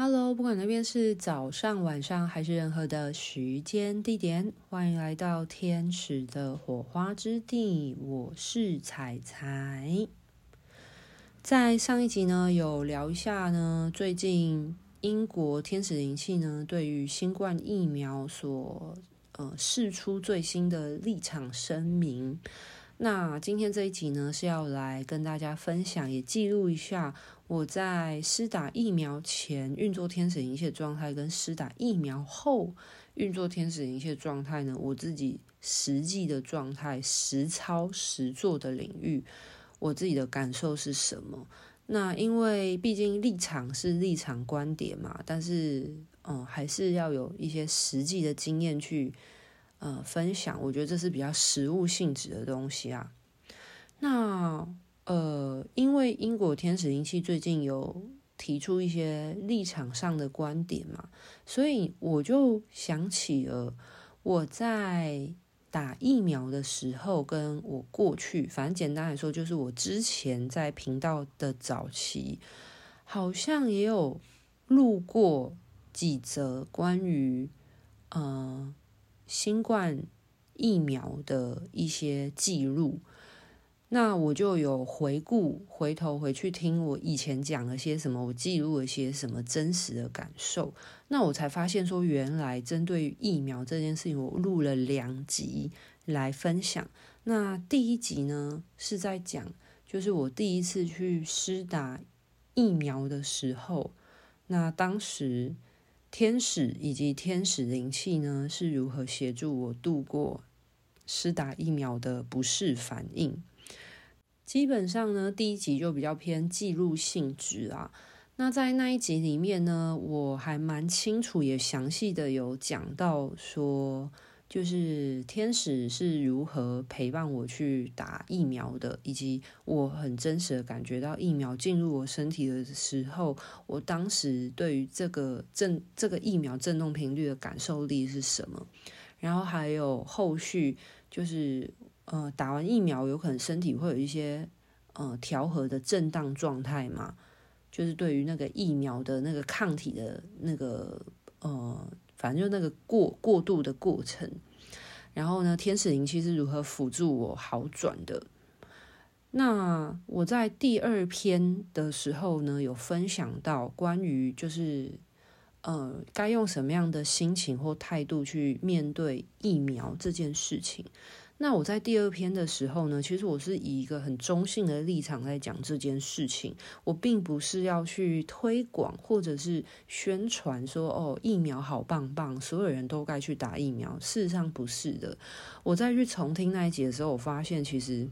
Hello，不管那边是早上、晚上还是任何的时间地点，欢迎来到天使的火花之地。我是彩彩。在上一集呢，有聊一下呢，最近英国天使灵气呢，对于新冠疫苗所呃释出最新的立场声明。那今天这一集呢，是要来跟大家分享，也记录一下我在施打疫苗前运作天使灵气的状态，跟施打疫苗后运作天使灵气的状态呢，我自己实际的状态、实操实做的领域，我自己的感受是什么？那因为毕竟立场是立场观点嘛，但是嗯，还是要有一些实际的经验去。呃，分享，我觉得这是比较实物性质的东西啊。那呃，因为英国天使灵气最近有提出一些立场上的观点嘛，所以我就想起了我在打疫苗的时候，跟我过去，反正简单来说，就是我之前在频道的早期，好像也有录过几则关于呃。新冠疫苗的一些记录，那我就有回顾，回头回去听我以前讲了些什么，我记录了些什么真实的感受，那我才发现说，原来针对疫苗这件事情，我录了两集来分享。那第一集呢，是在讲，就是我第一次去施打疫苗的时候，那当时。天使以及天使灵气呢，是如何协助我度过施打疫苗的不适反应？基本上呢，第一集就比较偏记录性质啊。那在那一集里面呢，我还蛮清楚也详细的有讲到说。就是天使是如何陪伴我去打疫苗的，以及我很真实的感觉到疫苗进入我身体的时候，我当时对于这个震这个疫苗震动频率的感受力是什么？然后还有后续就是呃打完疫苗有可能身体会有一些呃调和的震荡状态嘛？就是对于那个疫苗的那个抗体的那个呃。反正就那个过过渡的过程，然后呢，天使灵气是如何辅助我好转的？那我在第二篇的时候呢，有分享到关于就是呃，该用什么样的心情或态度去面对疫苗这件事情。那我在第二篇的时候呢，其实我是以一个很中性的立场在讲这件事情，我并不是要去推广或者是宣传说哦，疫苗好棒棒，所有人都该去打疫苗。事实上不是的。我再去重听那一集的时候，我发现其实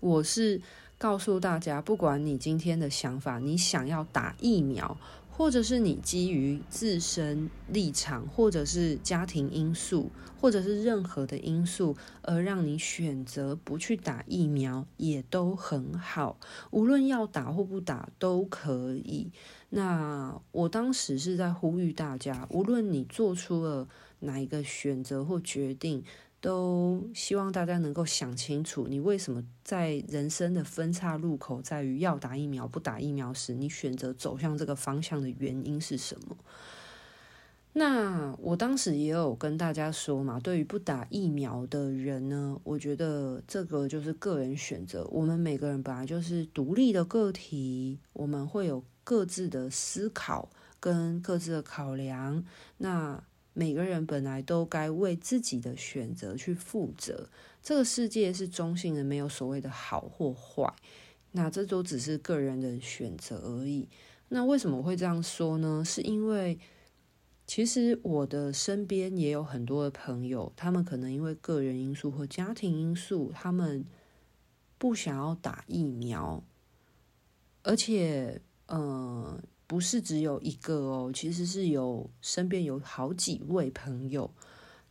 我是告诉大家，不管你今天的想法，你想要打疫苗。或者是你基于自身立场，或者是家庭因素，或者是任何的因素，而让你选择不去打疫苗，也都很好。无论要打或不打都可以。那我当时是在呼吁大家，无论你做出了哪一个选择或决定。都希望大家能够想清楚，你为什么在人生的分岔路口，在于要打疫苗不打疫苗时，你选择走向这个方向的原因是什么？那我当时也有跟大家说嘛，对于不打疫苗的人呢，我觉得这个就是个人选择。我们每个人本来就是独立的个体，我们会有各自的思考跟各自的考量。那每个人本来都该为自己的选择去负责。这个世界是中性的，没有所谓的好或坏。那这都只是个人的选择而已。那为什么会这样说呢？是因为其实我的身边也有很多的朋友，他们可能因为个人因素或家庭因素，他们不想要打疫苗，而且，嗯、不是只有一个哦，其实是有身边有好几位朋友。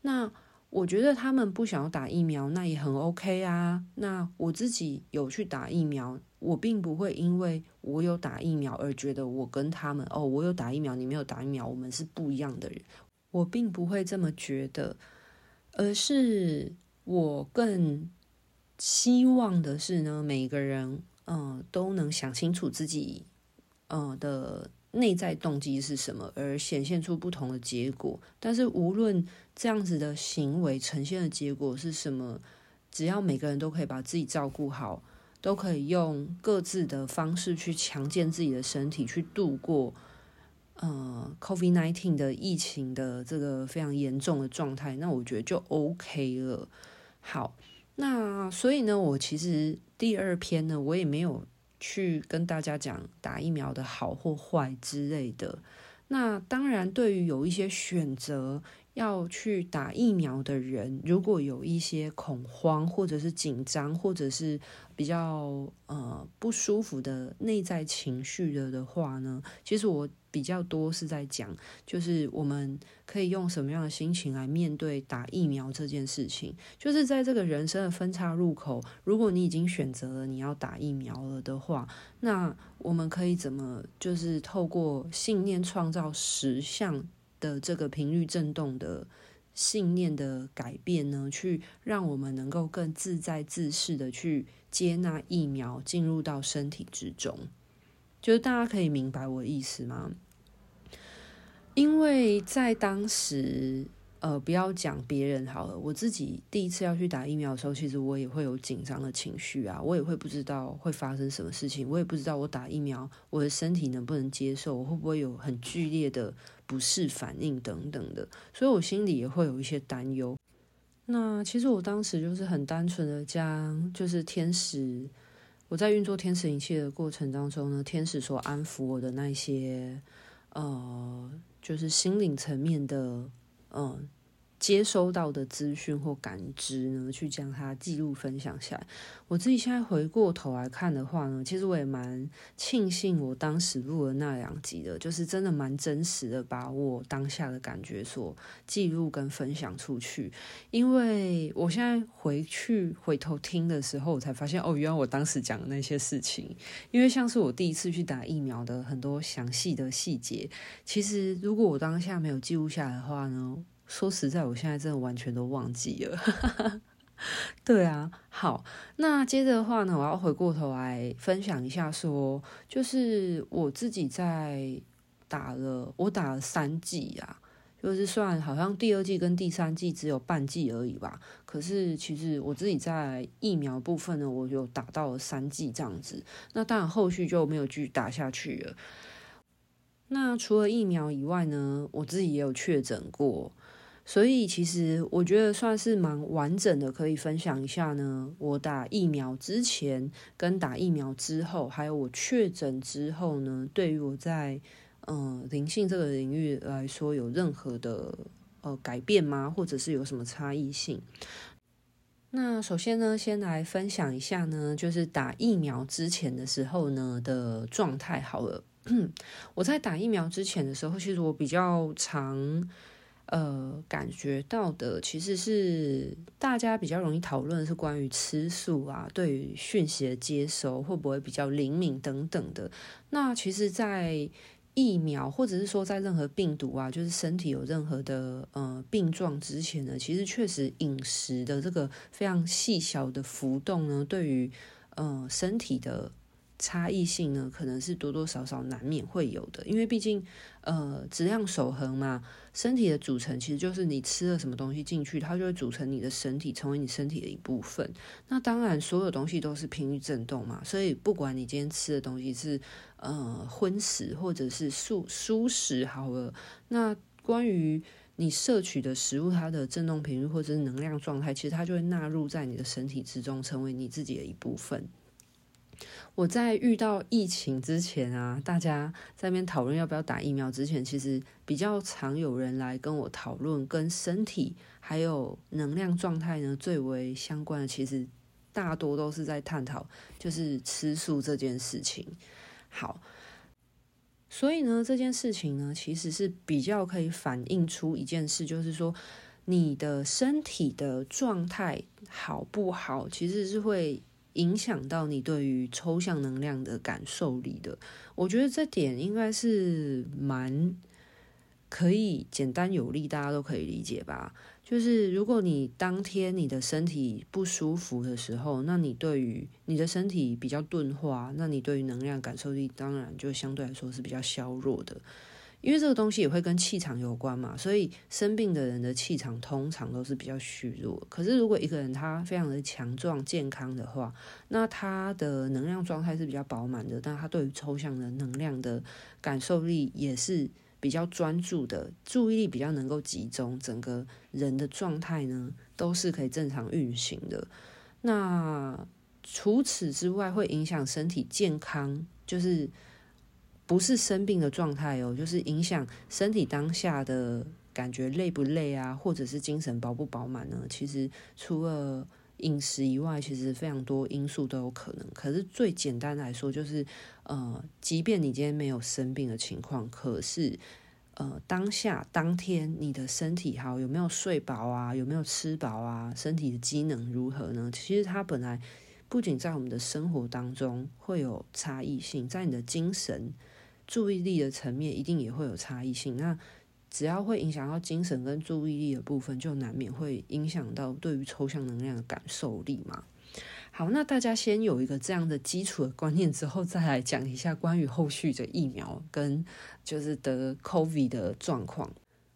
那我觉得他们不想要打疫苗，那也很 OK 啊。那我自己有去打疫苗，我并不会因为我有打疫苗而觉得我跟他们哦，我有打疫苗，你没有打疫苗，我们是不一样的人。我并不会这么觉得，而是我更希望的是呢，每个人嗯都能想清楚自己。呃的内在动机是什么而显现出不同的结果。但是无论这样子的行为呈现的结果是什么，只要每个人都可以把自己照顾好，都可以用各自的方式去强健自己的身体，去度过呃 COVID nineteen 的疫情的这个非常严重的状态，那我觉得就 OK 了。好，那所以呢，我其实第二篇呢，我也没有去跟大家讲打疫苗的好或坏之类的。那当然，对于有一些选择要去打疫苗的人，如果有一些恐慌，或者是紧张，或者是比较呃不舒服的内在情绪的的话呢，其实我。比较多是在讲，就是我们可以用什么样的心情来面对打疫苗这件事情。就是在这个人生的分岔路口，如果你已经选择了你要打疫苗了的话，那我们可以怎么就是透过信念创造实相的这个频率震动的信念的改变呢？去让我们能够更自在自适的去接纳疫苗进入到身体之中。就是大家可以明白我的意思吗？因为在当时，呃，不要讲别人好了，我自己第一次要去打疫苗的时候，其实我也会有紧张的情绪啊，我也会不知道会发生什么事情，我也不知道我打疫苗我的身体能不能接受，我会不会有很剧烈的不适反应等等的，所以我心里也会有一些担忧。那其实我当时就是很单纯的将，就是天使，我在运作天使灵气的过程当中呢，天使所安抚我的那些，呃。就是心灵层面的，嗯。接收到的资讯或感知呢，去将它记录分享下来。我自己现在回过头来看的话呢，其实我也蛮庆幸我当时录了那两集的，就是真的蛮真实的，把我当下的感觉所记录跟分享出去。因为我现在回去回头听的时候，我才发现哦，原来我当时讲的那些事情，因为像是我第一次去打疫苗的很多详细的细节，其实如果我当下没有记录下来的话呢，说实在，我现在真的完全都忘记了。对啊，好，那接着的话呢，我要回过头来分享一下说，就是我自己在打了，我打了三剂啊，就是算好像第二季跟第三季只有半剂而已吧。可是其实我自己在疫苗部分呢，我就打到了三剂这样子。那当然后续就没有继续打下去了。那除了疫苗以外呢，我自己也有确诊过。所以其实我觉得算是蛮完整的，可以分享一下呢。我打疫苗之前跟打疫苗之后，还有我确诊之后呢，对于我在嗯、灵性这个领域来说，有任何的呃改变吗？或者是有什么差异性？那首先呢，先来分享一下呢，就是打疫苗之前的时候呢的状态好了。我在打疫苗之前的时候，其实我比较常。呃，感觉到的其实是大家比较容易讨论是关于吃素啊，对于讯息的接收会不会比较灵敏等等的。那其实，在疫苗或者是说在任何病毒啊，就是身体有任何的呃病状之前呢，其实确实饮食的这个非常细小的浮动呢，对于呃身体的。差异性呢，可能是多多少少难免会有的，因为毕竟，呃，质量守恒嘛，身体的组成其实就是你吃了什么东西进去，它就会组成你的身体，成为你身体的一部分。那当然，所有东西都是频率振动嘛，所以不管你今天吃的东西是呃荤食或者是素蔬食好了，那关于你摄取的食物，它的振动频率或者是能量状态，其实它就会纳入在你的身体之中，成为你自己的一部分。我在遇到疫情之前啊，大家在那边讨论要不要打疫苗之前，其实比较常有人来跟我讨论跟身体还有能量状态呢最为相关的，其实大多都是在探讨就是吃素这件事情。好，所以呢，这件事情呢，其实是比较可以反映出一件事，就是说你的身体的状态好不好，其实是会。影响到你对于抽象能量的感受力的，我觉得这点应该是蛮可以简单有力，大家都可以理解吧。就是如果你当天你的身体不舒服的时候，那你对于你的身体比较钝化，那你对于能量感受力当然就相对来说是比较削弱的。因为这个东西也会跟气场有关嘛，所以生病的人的气场通常都是比较虚弱。可是如果一个人他非常的强壮健康的话，那他的能量状态是比较饱满的，但他对于抽象的能量的感受力也是比较专注的，注意力比较能够集中，整个人的状态呢都是可以正常运行的。那除此之外，会影响身体健康，就是。不是生病的状态哦，就是影响身体当下的感觉累不累啊，或者是精神饱不饱满呢？其实除了饮食以外，其实非常多因素都有可能。可是最简单来说，就是呃，即便你今天没有生病的情况，可是呃，当下当天你的身体好，有没有睡饱啊？有没有吃饱啊？身体的机能如何呢？其实它本来不仅在我们的生活当中会有差异性，在你的精神。注意力的层面一定也会有差异性，那只要会影响到精神跟注意力的部分，就难免会影响到对于抽象能量的感受力嘛。好，那大家先有一个这样的基础的观念之后，再来讲一下关于后续的疫苗跟就是得 COVID 的状况。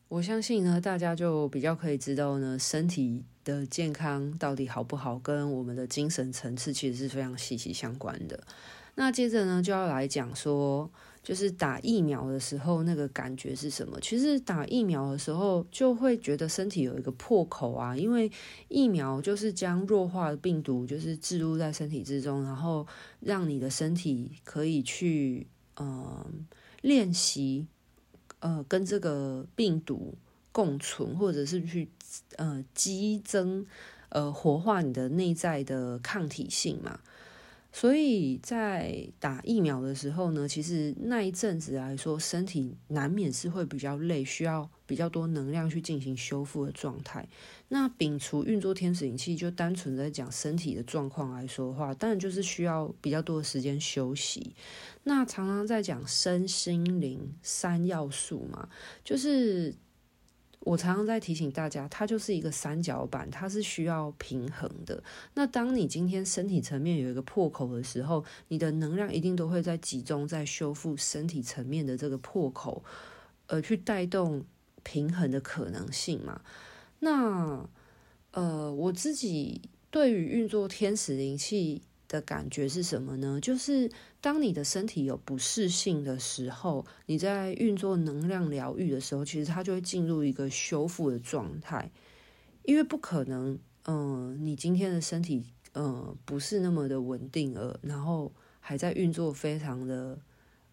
我相信呢，大家就比较可以知道呢，身体的健康到底好不好，跟我们的精神层次其实是非常息息相关的。那接着呢，就要来讲说。就是打疫苗的时候，那个感觉是什么？其实打疫苗的时候，就会觉得身体有一个破口啊，因为疫苗就是将弱化的病毒就是置入在身体之中，然后让你的身体可以去呃练习呃跟这个病毒共存，或者是去呃激增呃活化你的内在的抗体性嘛。所以在打疫苗的时候呢，其实那一阵子来说，身体难免是会比较累，需要比较多能量去进行修复的状态。那摒除运作天使灵气，就单纯在讲身体的状况来说的话，当然就是需要比较多的时间休息。那常常在讲身心灵三要素嘛，就是。我常常在提醒大家，它就是一个三角板，它是需要平衡的。那当你今天身体层面有一个破口的时候，你的能量一定都会在集中在修复身体层面的这个破口，而去带动平衡的可能性嘛。那呃，我自己对于运作天使灵气的感觉是什么呢？就是当你的身体有不适性的时候，你在运作能量疗愈的时候，其实它就会进入一个修复的状态，因为不可能，嗯、你今天的身体，嗯、呃，不是那么的稳定了，然后还在运作非常的。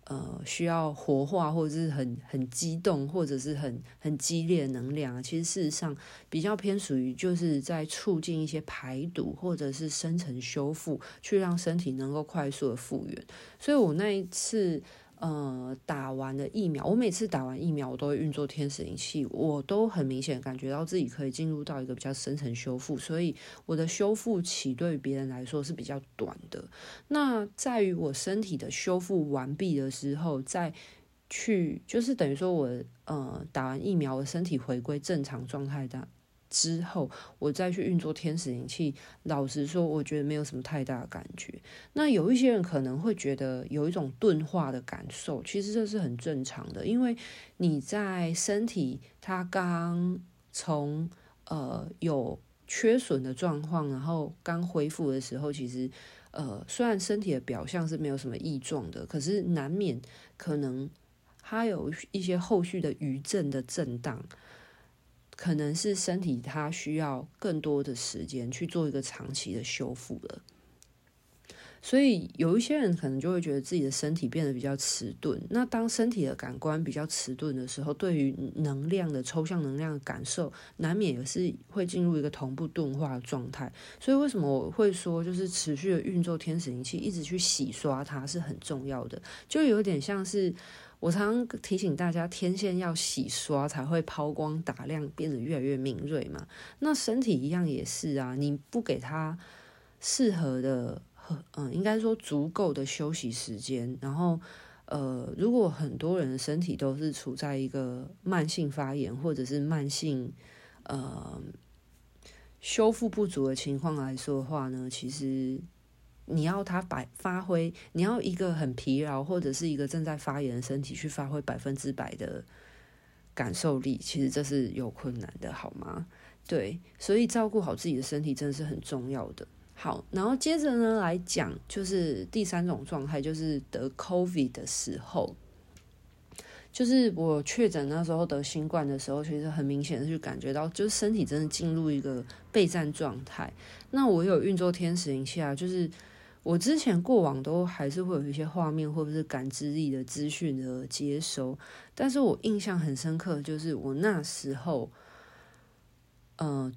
呃，需要活化或者是很很激动，或者是很很激烈的能量啊，其实事实上比较偏属于就是在促进一些排毒或者是深层修复，去让身体能够快速的复原。所以我那一次。呃，打完了疫苗，我每次打完疫苗，我都会运作天使灵气，我都很明显感觉到自己可以进入到一个比较深层修复，所以我的修复期对于别人来说是比较短的。那在于我身体的修复完毕的时候，再去就是等于说我呃打完疫苗，我身体回归正常状态的。之后，我再去运作天使灵气。老实说，我觉得没有什么太大的感觉。那有一些人可能会觉得有一种钝化的感受，其实这是很正常的，因为你在身体它刚从呃有缺损的状况，然后刚恢复的时候，其实呃虽然身体的表象是没有什么异状的，可是难免可能它有一些后续的余震的震荡。可能是身体它需要更多的时间去做一个长期的修复了，所以有一些人可能就会觉得自己的身体变得比较迟钝。那当身体的感官比较迟钝的时候，对于能量的抽象能量的感受，难免也是会进入一个同步钝化的状态。所以为什么我会说，就是持续的运作天使灵气，一直去洗刷它是很重要的，就有点像是。我常常提醒大家，天线要洗刷才会抛光打亮，变得越来越敏锐嘛。那身体一样也是啊，你不给他适合的，嗯，应该说足够的休息时间，然后，呃，如果很多人的身体都是处在一个慢性发炎或者是慢性。呃修复不足的情况来说的话呢，其实你要它百发挥，你要一个很疲劳或者是一个正在发炎的身体去发挥百分之百的感受力，其实这是有困难的，好吗？对，所以照顾好自己的身体真的是很重要的。好，然后接着呢来讲，就是第三种状态，就是得 COVID 的时候，就是我确诊那时候得新冠的时候，其实很明显的就感觉到，就是身体真的进入一个备战状态。那我有运作天使灵气啊，就是我之前过往都还是会有一些画面或者是感知力的资讯的接收，但是我印象很深刻，就是我那时候，嗯、呃。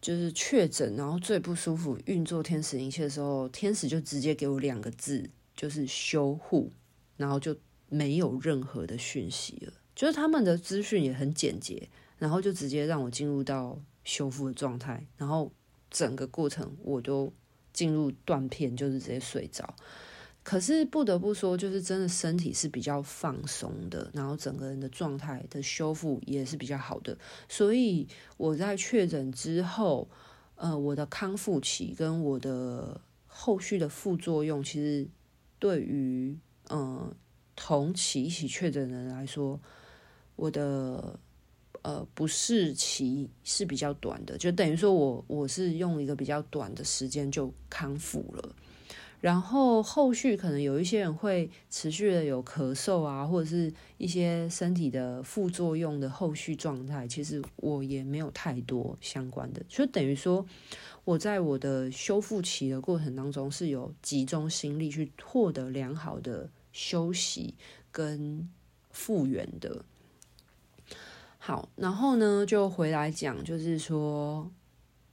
就是确诊，然后最不舒服运作天使灵气的时候，天使就直接给我两个字，就是修护，然后就没有任何的讯息了。就是他们的资讯也很简洁，然后就直接让我进入到修复的状态，然后整个过程我都进入断片，就是直接睡着。可是不得不说，就是真的身体是比较放松的，然后整个人的状态的修复也是比较好的。所以我在确诊之后，呃，我的康复期跟我的后续的副作用，其实对于呃同期一起确诊的人来说，我的呃不适期是比较短的，就等于说我我是用一个比较短的时间就康复了。然后后续可能有一些人会持续的有咳嗽啊，或者是一些身体的副作用的后续状态，其实我也没有太多相关的，就等于说我在我的修复期的过程当中是有集中心力去获得良好的休息跟复原的。好，然后呢就回来讲，就是说，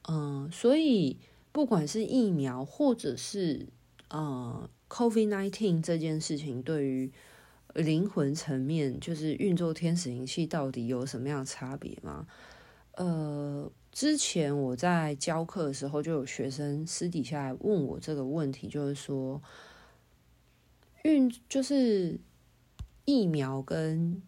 嗯，所以不管是疫苗或者是呃，COVID-19 这件事情对于灵魂层面，就是运作天使灵气到底有什么样的差别吗？呃，之前我在教课的时候，就有学生私底下来问我这个问题，就是说，运就是疫苗跟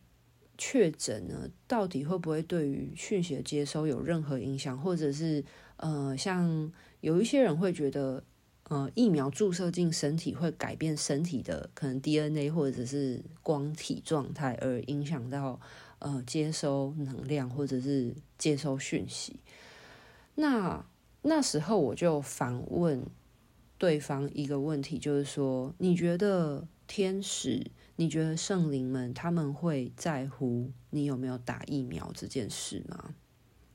确诊呢，到底会不会对于讯息的接收有任何影响？或者是呃，像有一些人会觉得。呃，疫苗注射进身体会改变身体的可能 DNA 或者是光体状态，而影响到呃接收能量或者是接收讯息。那那时候我就反问对方一个问题，就是说，你觉得天使，你觉得圣灵们他们会在乎你有没有打疫苗这件事吗？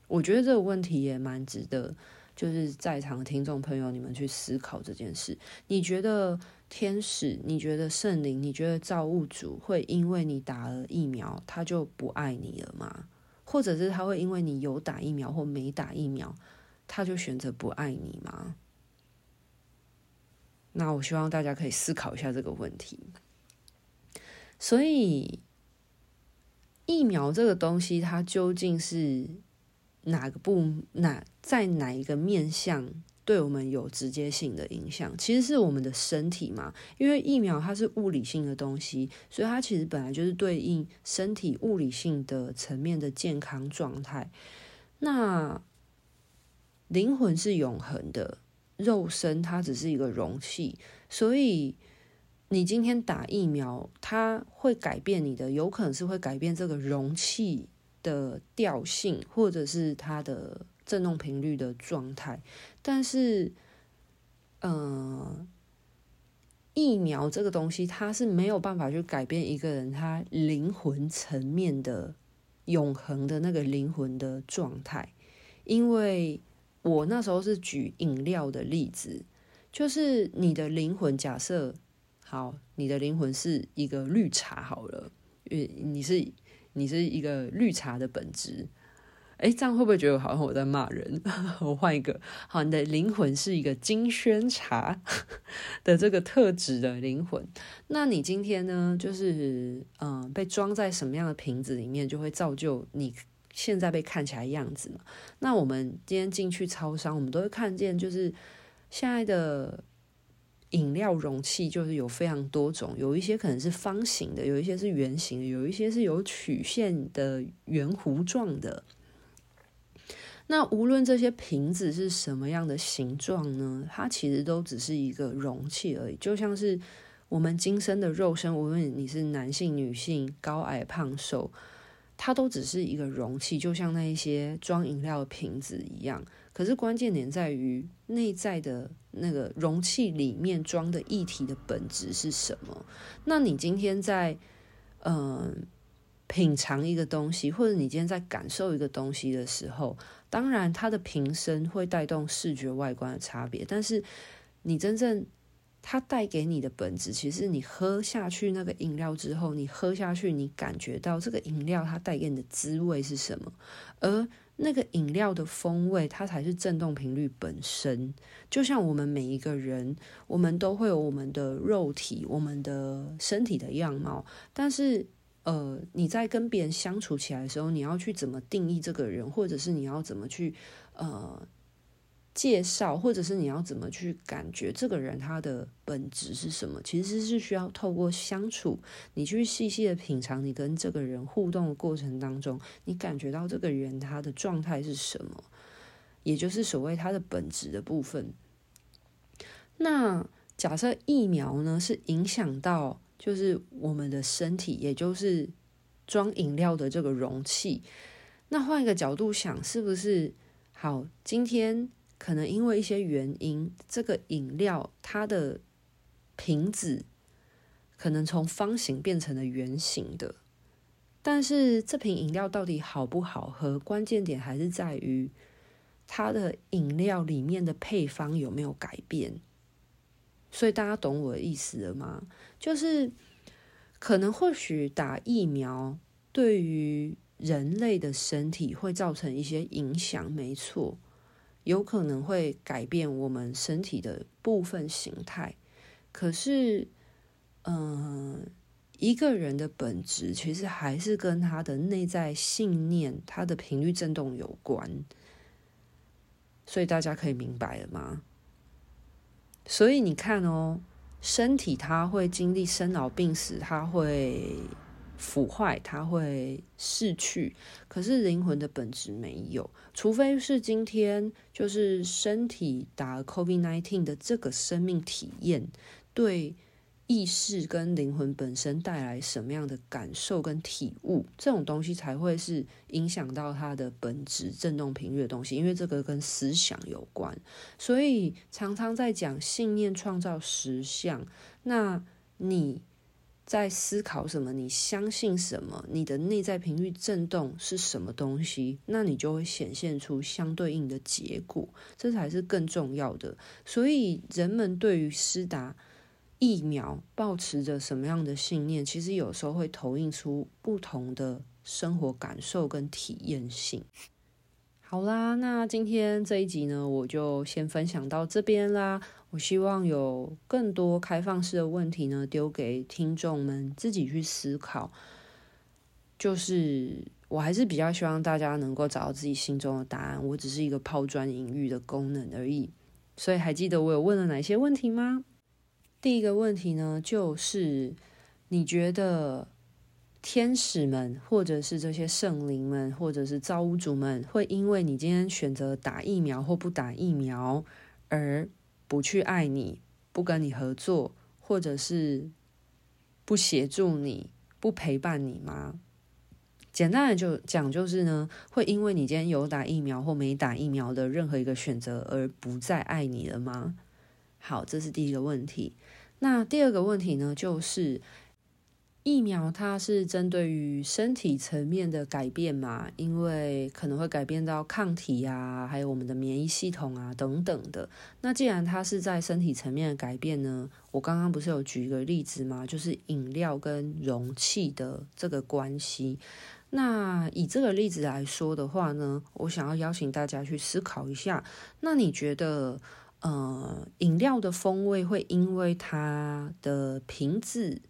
我觉得这个问题也蛮值得。就是在场的听众朋友，你们去思考这件事。你觉得天使，你觉得圣灵，你觉得造物主会因为你打了疫苗，他就不爱你了吗？或者是他会因为你有打疫苗或没打疫苗，他就选择不爱你吗？那我希望大家可以思考一下这个问题。所以，疫苗这个东西，它究竟是？哪个部哪在哪一个面向对我们有直接性的影响？其实是我们的身体嘛，因为疫苗它是物理性的东西，所以它其实本来就是对应身体物理性的层面的健康状态。那灵魂是永恒的，肉身它只是一个容器，所以你今天打疫苗，它会改变你的，有可能是会改变这个容器。的调性，或者是它的振动频率的状态，但是，呃，疫苗这个东西，它是没有办法去改变一个人他灵魂层面的永恒的那个灵魂的状态。因为我那时候是举饮料的例子，就是你的灵魂，假设好，你的灵魂是一个绿茶好了，因为你是。你是一个绿茶的本质，哎，这样会不会觉得好像我在骂人？我换一个，好，你的灵魂是一个金萱茶 的这个特质的灵魂。那你今天呢，就是嗯、被装在什么样的瓶子里面，就会造就你现在被看起来样子嘛？那我们今天进去超商，我们都会看见，就是现在的。饮料容器就是有非常多种，有一些可能是方形的，有一些是圆形的，有一些是有曲线的圆弧状的。那无论这些瓶子是什么样的形状呢，它其实都只是一个容器而已。就像是我们今生的肉身，无论你是男性、女性、高矮胖瘦，它都只是一个容器，就像那一些装饮料的瓶子一样。可是关键点在于内在的那个容器里面装的液体的本质是什么？那你今天在嗯、品尝一个东西，或者你今天在感受一个东西的时候，当然它的瓶身会带动视觉外观的差别，但是你真正它带给你的本质，其实你喝下去那个饮料之后，你喝下去，你感觉到这个饮料它带给你的滋味是什么？而那个饮料的风味，它才是振动频率本身。就像我们每一个人，我们都会有我们的肉体、我们的身体的样貌。但是，呃，你在跟别人相处起来的时候，你要去怎么定义这个人，或者是你要怎么去，呃。介绍，或者是你要怎么去感觉这个人他的本质是什么？其实是需要透过相处，你去细细的品尝，你跟这个人互动的过程当中，你感觉到这个人他的状态是什么，也就是所谓他的本质的部分。那假设疫苗呢，是影响到就是我们的身体，也就是装饮料的这个容器。那换一个角度想，是不是好？今天。可能因为一些原因，这个饮料它的瓶子可能从方形变成了圆形的，但是这瓶饮料到底好不好喝，关键点还是在于它的饮料里面的配方有没有改变。所以大家懂我的意思了吗？就是可能或许打疫苗对于人类的身体会造成一些影响，没错。有可能会改变我们身体的部分形态，可是，嗯、一个人的本质其实还是跟他的内在信念、他的频率振动有关，所以大家可以明白了吗？所以你看哦，身体它会经历生老病死，它会。腐坏，它会逝去，可是灵魂的本质没有，除非是今天就是身体打 COVID-19 的这个生命体验，对意识跟灵魂本身带来什么样的感受跟体悟，这种东西才会是影响到它的本质振动频率的东西，因为这个跟思想有关，所以常常在讲信念创造实相，那你。在思考什么？你相信什么？你的内在频率震动是什么东西？那你就会显现出相对应的结果，这才是更重要的。所以，人们对于施打疫苗抱持着什么样的信念，其实有时候会投影出不同的生活感受跟体验性。好啦，那今天这一集呢，我就先分享到这边啦。我希望有更多开放式的问题呢，丢给听众们自己去思考。就是我还是比较希望大家能够找到自己心中的答案，我只是一个抛砖引玉的功能而已。所以还记得我有问了哪些问题吗？第一个问题呢，就是你觉得，天使们，或者是这些圣灵们，或者是造物主们，会因为你今天选择打疫苗或不打疫苗，而不去爱你，不跟你合作，或者是不协助你，不陪伴你吗？简单的就讲，就是呢，会因为你今天有打疫苗或没打疫苗的任何一个选择，而不再爱你了吗？好，这是第一个问题。那第二个问题呢，就是。疫苗它是针对于身体层面的改变嘛，因为可能会改变到抗体啊，还有我们的免疫系统啊等等的。那既然它是在身体层面的改变呢，我刚刚不是有举一个例子吗？就是饮料跟容器的这个关系。那以这个例子来说的话呢，我想要邀请大家去思考一下。那你觉得，呃，饮料的风味会因为它的瓶子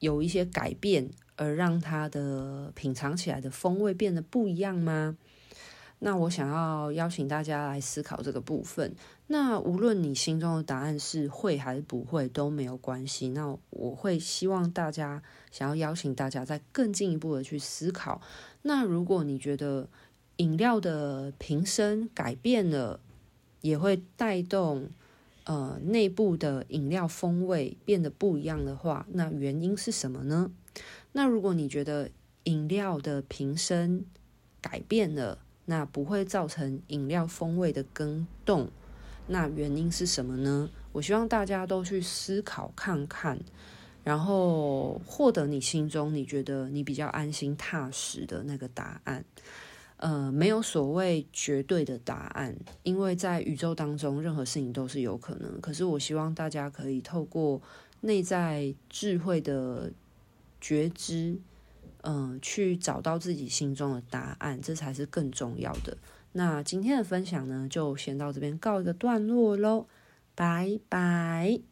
有一些改变，而让它的品尝起来的风味变得不一样吗？那我想要邀请大家来思考这个部分。那无论你心中的答案是会还是不会都没有关系。那我会希望大家想要邀请大家再更进一步的去思考。那如果你觉得饮料的瓶身改变了，也会带动呃内部的饮料风味变得不一样的话，那原因是什么呢？那如果你觉得饮料的瓶身改变了，那不会造成饮料风味的更动，那原因是什么呢？我希望大家都去思考看看，然后获得你心中你觉得你比较安心踏实的那个答案。呃，没有所谓绝对的答案，因为在宇宙当中，任何事情都是有可能。可是，我希望大家可以透过内在智慧的觉知，嗯、去找到自己心中的答案，这才是更重要的。那今天的分享呢，就先到这边告一个段落喽，拜拜。